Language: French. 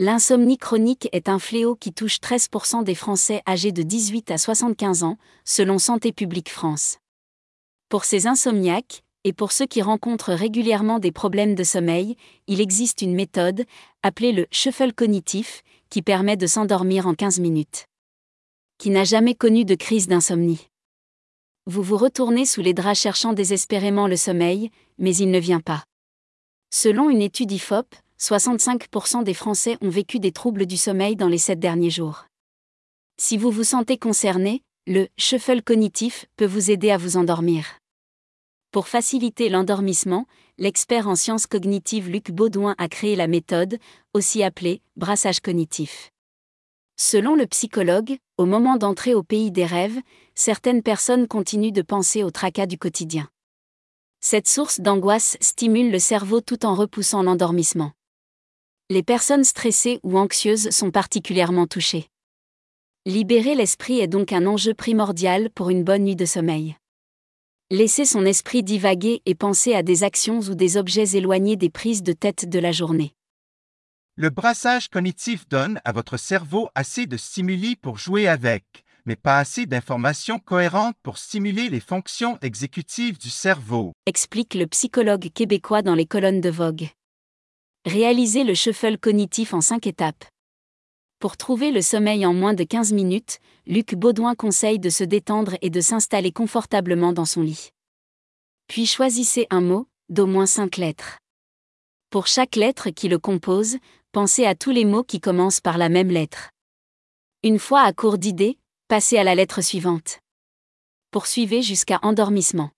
L'insomnie chronique est un fléau qui touche 13% des Français âgés de 18 à 75 ans, selon Santé publique France. Pour ces insomniaques, et pour ceux qui rencontrent régulièrement des problèmes de sommeil, il existe une méthode, appelée le shuffle cognitif, qui permet de s'endormir en 15 minutes. Qui n'a jamais connu de crise d'insomnie Vous vous retournez sous les draps cherchant désespérément le sommeil, mais il ne vient pas. Selon une étude IFOP, 65% des Français ont vécu des troubles du sommeil dans les 7 derniers jours. Si vous vous sentez concerné, le shuffle cognitif peut vous aider à vous endormir. Pour faciliter l'endormissement, l'expert en sciences cognitives Luc Baudouin a créé la méthode, aussi appelée brassage cognitif. Selon le psychologue, au moment d'entrer au pays des rêves, certaines personnes continuent de penser au tracas du quotidien. Cette source d'angoisse stimule le cerveau tout en repoussant l'endormissement. Les personnes stressées ou anxieuses sont particulièrement touchées. Libérer l'esprit est donc un enjeu primordial pour une bonne nuit de sommeil. Laisser son esprit divaguer et penser à des actions ou des objets éloignés des prises de tête de la journée. Le brassage cognitif donne à votre cerveau assez de stimuli pour jouer avec, mais pas assez d'informations cohérentes pour stimuler les fonctions exécutives du cerveau, explique le psychologue québécois dans les colonnes de Vogue. Réalisez le shuffle cognitif en 5 étapes. Pour trouver le sommeil en moins de 15 minutes, Luc Baudouin conseille de se détendre et de s'installer confortablement dans son lit. Puis choisissez un mot, d'au moins 5 lettres. Pour chaque lettre qui le compose, pensez à tous les mots qui commencent par la même lettre. Une fois à court d'idées, passez à la lettre suivante. Poursuivez jusqu'à endormissement.